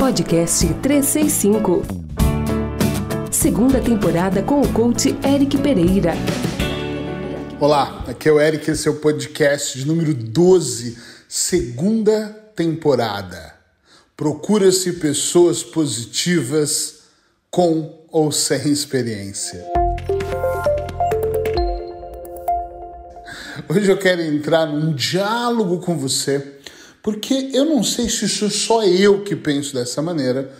Podcast 365. Segunda temporada com o coach Eric Pereira. Olá, aqui é o Eric, esse é o podcast de número 12, segunda temporada. Procura-se pessoas positivas com ou sem experiência. Hoje eu quero entrar num diálogo com você porque eu não sei se sou só eu que penso dessa maneira,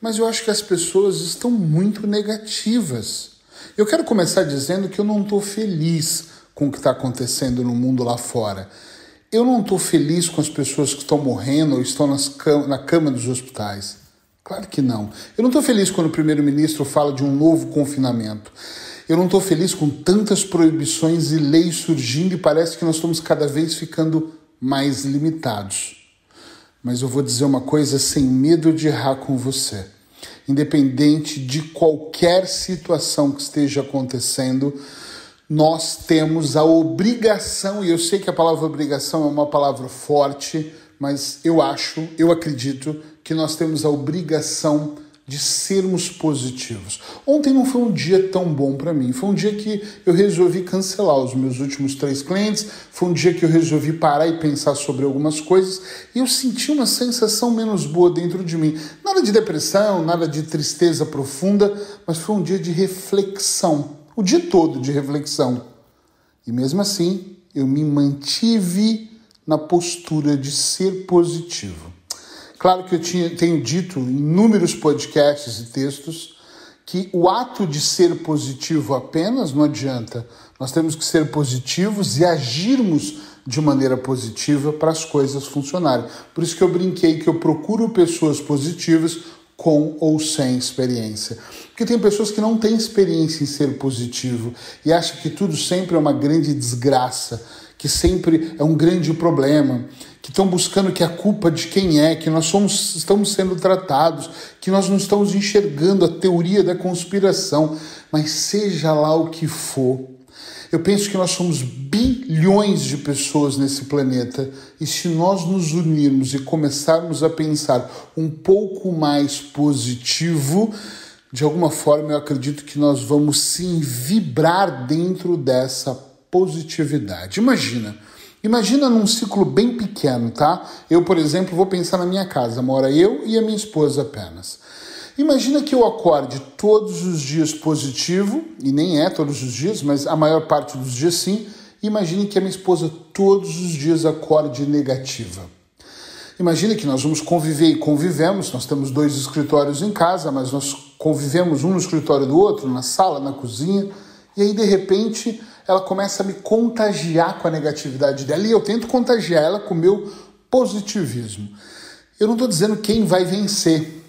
mas eu acho que as pessoas estão muito negativas. Eu quero começar dizendo que eu não estou feliz com o que está acontecendo no mundo lá fora. Eu não estou feliz com as pessoas que estão morrendo ou estão cam na cama dos hospitais. Claro que não. Eu não estou feliz quando o primeiro-ministro fala de um novo confinamento. Eu não estou feliz com tantas proibições e leis surgindo e parece que nós estamos cada vez ficando mais limitados. Mas eu vou dizer uma coisa sem medo de errar com você. Independente de qualquer situação que esteja acontecendo, nós temos a obrigação, e eu sei que a palavra obrigação é uma palavra forte, mas eu acho, eu acredito que nós temos a obrigação de sermos positivos. Ontem não foi um dia tão bom para mim. Foi um dia que eu resolvi cancelar os meus últimos três clientes. Foi um dia que eu resolvi parar e pensar sobre algumas coisas. E eu senti uma sensação menos boa dentro de mim. Nada de depressão, nada de tristeza profunda, mas foi um dia de reflexão. O dia todo de reflexão. E mesmo assim, eu me mantive na postura de ser positivo. Claro que eu tinha, tenho dito em inúmeros podcasts e textos que o ato de ser positivo apenas não adianta. Nós temos que ser positivos e agirmos de maneira positiva para as coisas funcionarem. Por isso que eu brinquei que eu procuro pessoas positivas com ou sem experiência. Porque tem pessoas que não têm experiência em ser positivo e acham que tudo sempre é uma grande desgraça, que sempre é um grande problema, que estão buscando que a culpa de quem é, que nós somos, estamos sendo tratados, que nós não estamos enxergando a teoria da conspiração, mas seja lá o que for. Eu penso que nós somos bilhões de pessoas nesse planeta e se nós nos unirmos e começarmos a pensar um pouco mais positivo, de alguma forma eu acredito que nós vamos sim vibrar dentro dessa positividade. Imagina, Imagina num ciclo bem pequeno, tá? Eu, por exemplo, vou pensar na minha casa, mora eu e a minha esposa apenas. Imagina que eu acorde todos os dias positivo, e nem é todos os dias, mas a maior parte dos dias sim. Imagine que a minha esposa todos os dias acorde negativa. Imagine que nós vamos conviver e convivemos, nós temos dois escritórios em casa, mas nós convivemos um no escritório do outro, na sala, na cozinha, e aí de repente ela começa a me contagiar com a negatividade dela e eu tento contagiar ela com o meu positivismo. Eu não estou dizendo quem vai vencer,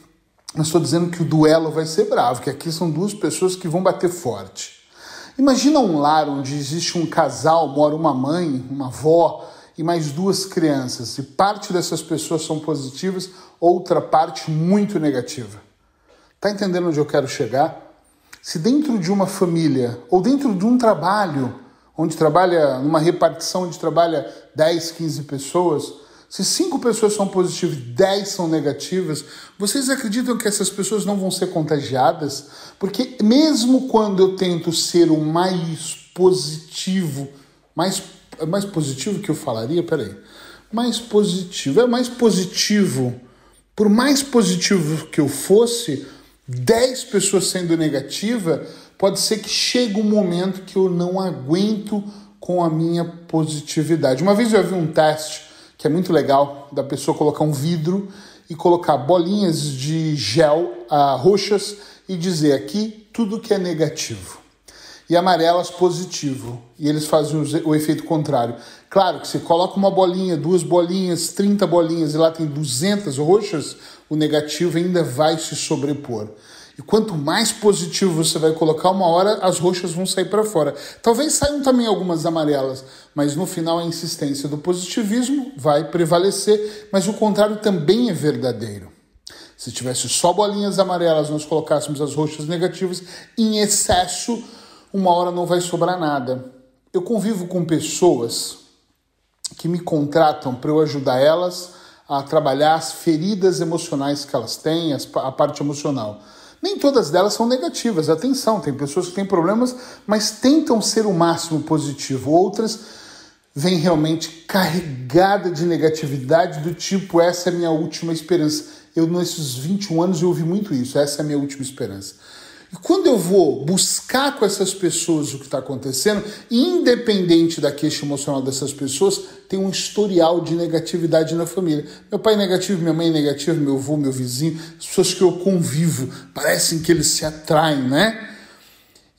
mas estou dizendo que o duelo vai ser bravo, que aqui são duas pessoas que vão bater forte. Imagina um lar onde existe um casal, mora uma mãe, uma avó e mais duas crianças, e parte dessas pessoas são positivas, outra parte muito negativa. Tá entendendo onde eu quero chegar? Se dentro de uma família ou dentro de um trabalho, onde trabalha numa repartição onde trabalha 10, 15 pessoas, se cinco pessoas são positivas e 10 são negativas, vocês acreditam que essas pessoas não vão ser contagiadas? Porque mesmo quando eu tento ser o mais positivo, mais, mais positivo que eu falaria, peraí, mais positivo, é mais positivo, por mais positivo que eu fosse, 10 pessoas sendo negativa, pode ser que chegue um momento que eu não aguento com a minha positividade. Uma vez eu vi um teste que é muito legal, da pessoa colocar um vidro e colocar bolinhas de gel uh, roxas e dizer aqui tudo que é negativo. E amarelas positivo. E eles fazem o, efeito contrário. Claro que você coloca uma bolinha, duas bolinhas, 30 bolinhas e lá tem 200 roxas, o negativo ainda vai se sobrepor. E quanto mais positivo você vai colocar, uma hora as roxas vão sair para fora. Talvez saiam também algumas amarelas, mas no final a insistência do positivismo vai prevalecer, mas o contrário também é verdadeiro. Se tivesse só bolinhas amarelas, nós colocássemos as roxas negativas em excesso, uma hora não vai sobrar nada. Eu convivo com pessoas que me contratam para eu ajudar elas a trabalhar as feridas emocionais que elas têm, a parte emocional. Nem todas delas são negativas, atenção, tem pessoas que têm problemas, mas tentam ser o máximo positivo. Outras vêm realmente carregada de negatividade do tipo essa é a minha última esperança. Eu nesses 21 anos eu ouvi muito isso, essa é a minha última esperança. E quando eu vou buscar com essas pessoas o que está acontecendo, independente da queixa emocional dessas pessoas, tem um historial de negatividade na família. Meu pai é negativo, minha mãe é negativa, meu avô, meu vizinho, as pessoas que eu convivo, parecem que eles se atraem, né?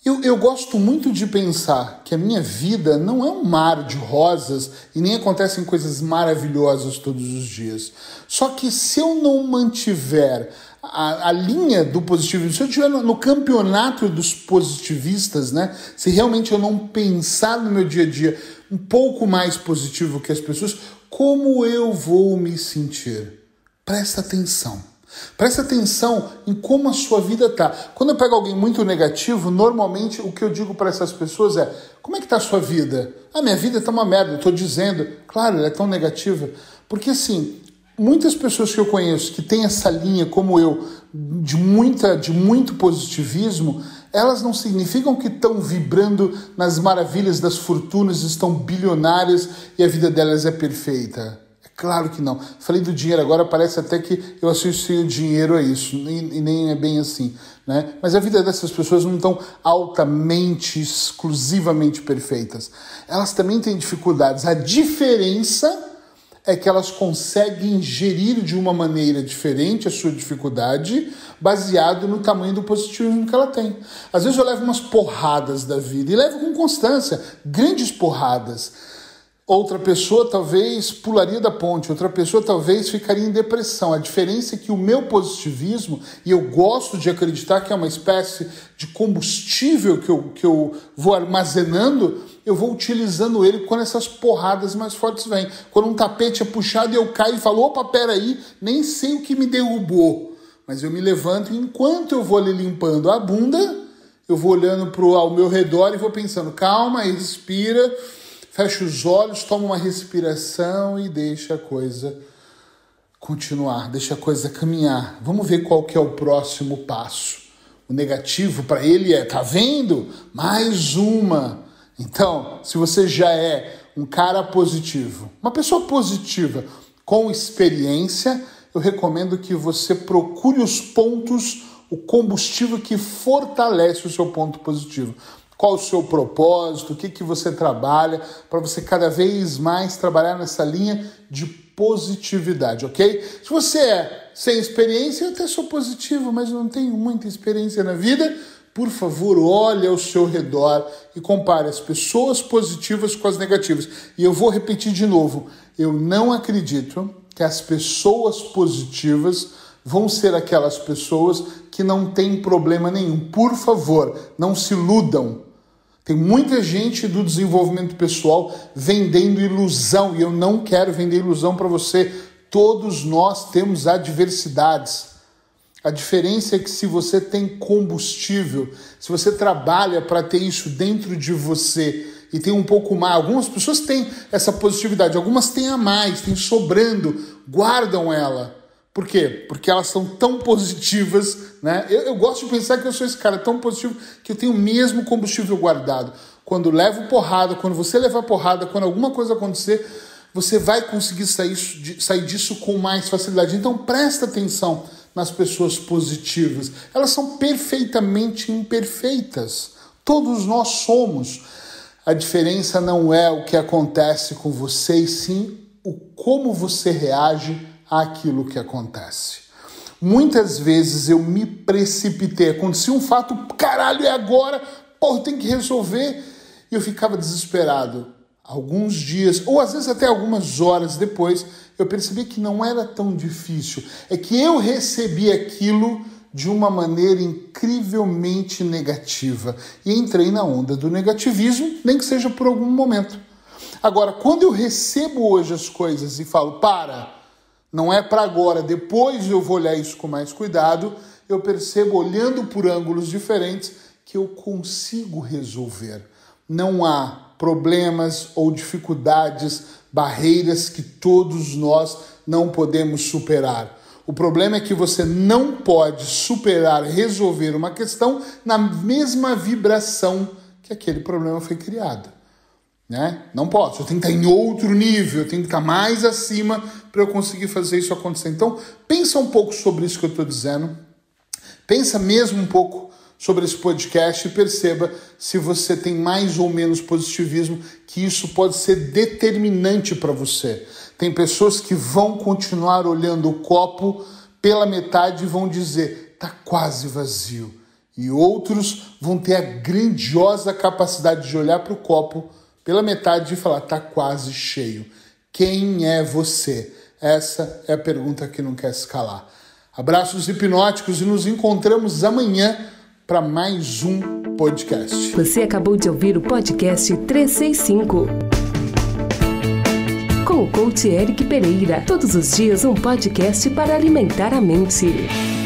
Eu, eu gosto muito de pensar que a minha vida não é um mar de rosas e nem acontecem coisas maravilhosas todos os dias. Só que se eu não mantiver a, a linha do positivismo, se eu estiver no, no, campeonato dos positivistas, né? Se realmente eu não pensar no meu dia a dia um pouco mais positivo que as pessoas, como eu vou me sentir? Presta atenção. Presta atenção em como a sua vida está. Quando eu pego alguém muito negativo, normalmente o que eu digo para essas pessoas é: como é que está a sua vida? Ah, minha vida está uma merda, eu estou dizendo. Claro, ela é tão negativa. Porque assim, muitas pessoas que eu conheço que têm essa linha, como eu, de, muita, de muito positivismo, elas não significam que estão vibrando nas maravilhas das fortunas, estão bilionárias e a vida delas é perfeita. É claro que não. Falei do dinheiro agora, parece até que eu associo o dinheiro a isso, e, e nem é bem assim. Né? Mas a vida dessas pessoas não estão altamente, exclusivamente perfeitas. Elas também têm dificuldades. A diferença é que elas conseguem gerir de uma maneira diferente a sua dificuldade, baseado no tamanho do positivismo que ela tem. Às vezes eu levo umas porradas da vida e levo com constância, grandes porradas. Outra pessoa talvez pularia da ponte, outra pessoa talvez ficaria em depressão. A diferença é que o meu positivismo, e eu gosto de acreditar que é uma espécie de combustível que eu, que eu vou armazenando, eu vou utilizando ele quando essas porradas mais fortes vêm. Quando um tapete é puxado e eu caio e falo, opa, peraí, nem sei o que me derrubou. Mas eu me levanto e enquanto eu vou ali limpando a bunda, eu vou olhando pro, ao meu redor e vou pensando, calma, respira fecha os olhos, toma uma respiração e deixa a coisa continuar, deixa a coisa caminhar. Vamos ver qual que é o próximo passo. O negativo para ele é, tá vendo? Mais uma. Então, se você já é um cara positivo, uma pessoa positiva com experiência, eu recomendo que você procure os pontos, o combustível que fortalece o seu ponto positivo qual o seu propósito, o que, que você trabalha, para você cada vez mais trabalhar nessa linha de positividade, ok? Se você é sem experiência, eu até sou positivo, mas não tenho muita experiência na vida, por favor, olhe ao seu redor e compare as pessoas positivas com as negativas. E eu vou repetir de novo: eu não acredito que as pessoas positivas vão ser aquelas pessoas que não têm problema nenhum. Por favor, não se iludam. Tem muita gente do desenvolvimento pessoal vendendo ilusão e eu não quero vender ilusão para você. Todos nós temos adversidades. A diferença é que se você tem combustível, se você trabalha para ter isso dentro de você e tem um pouco mais, algumas pessoas têm essa positividade, algumas têm a mais, têm sobrando, guardam ela. Por quê? Porque elas são tão positivas, né? Eu, eu, gosto de pensar que eu sou esse cara tão positivo que eu tenho o mesmo combustível guardado. Quando levo porrada, quando você levar porrada, quando alguma coisa acontecer, você vai conseguir sair, sair disso com mais facilidade. Então presta atenção nas pessoas positivas. Elas são perfeitamente imperfeitas. Todos nós somos. A diferença não é o que acontece com você, e sim o como você reage àquilo que acontece. Muitas vezes eu me precipitei, acontecia um fato, caralho, é agora, porra, tem que resolver, e eu ficava desesperado. Alguns dias, ou às vezes até algumas horas depois, eu percebi que não era tão difícil. É que eu recebi aquilo de uma maneira incrivelmente negativa e entrei na onda do negativismo, nem que seja por algum momento. Agora, quando eu recebo hoje as coisas e falo, para, não é para agora, depois eu vou olhar isso com mais cuidado, eu percebo, olhando por ângulos diferentes, que eu consigo resolver. Não há problemas ou dificuldades, barreiras que todos nós não podemos superar. O problema é que você não pode superar, resolver uma questão na mesma vibração que aquele problema foi criado. Né? Não posso, eu tenho que estar em outro nível, eu tenho que estar mais acima para eu conseguir fazer isso acontecer. Então, pensa um pouco sobre isso que eu estou dizendo. Pensa mesmo um pouco sobre esse podcast e perceba se você tem mais ou menos positivismo, que isso pode ser determinante para você. Tem pessoas que vão continuar olhando o copo pela metade e vão dizer: está quase vazio. E outros vão ter a grandiosa capacidade de olhar para o copo pela metade e falar: está quase cheio. Quem é você? Essa é a pergunta que não quer escalar. Abraços hipnóticos e nos encontramos amanhã para mais um podcast. Você acabou de ouvir o podcast 365 com o coach Eric Pereira. Todos os dias um podcast para alimentar a mente.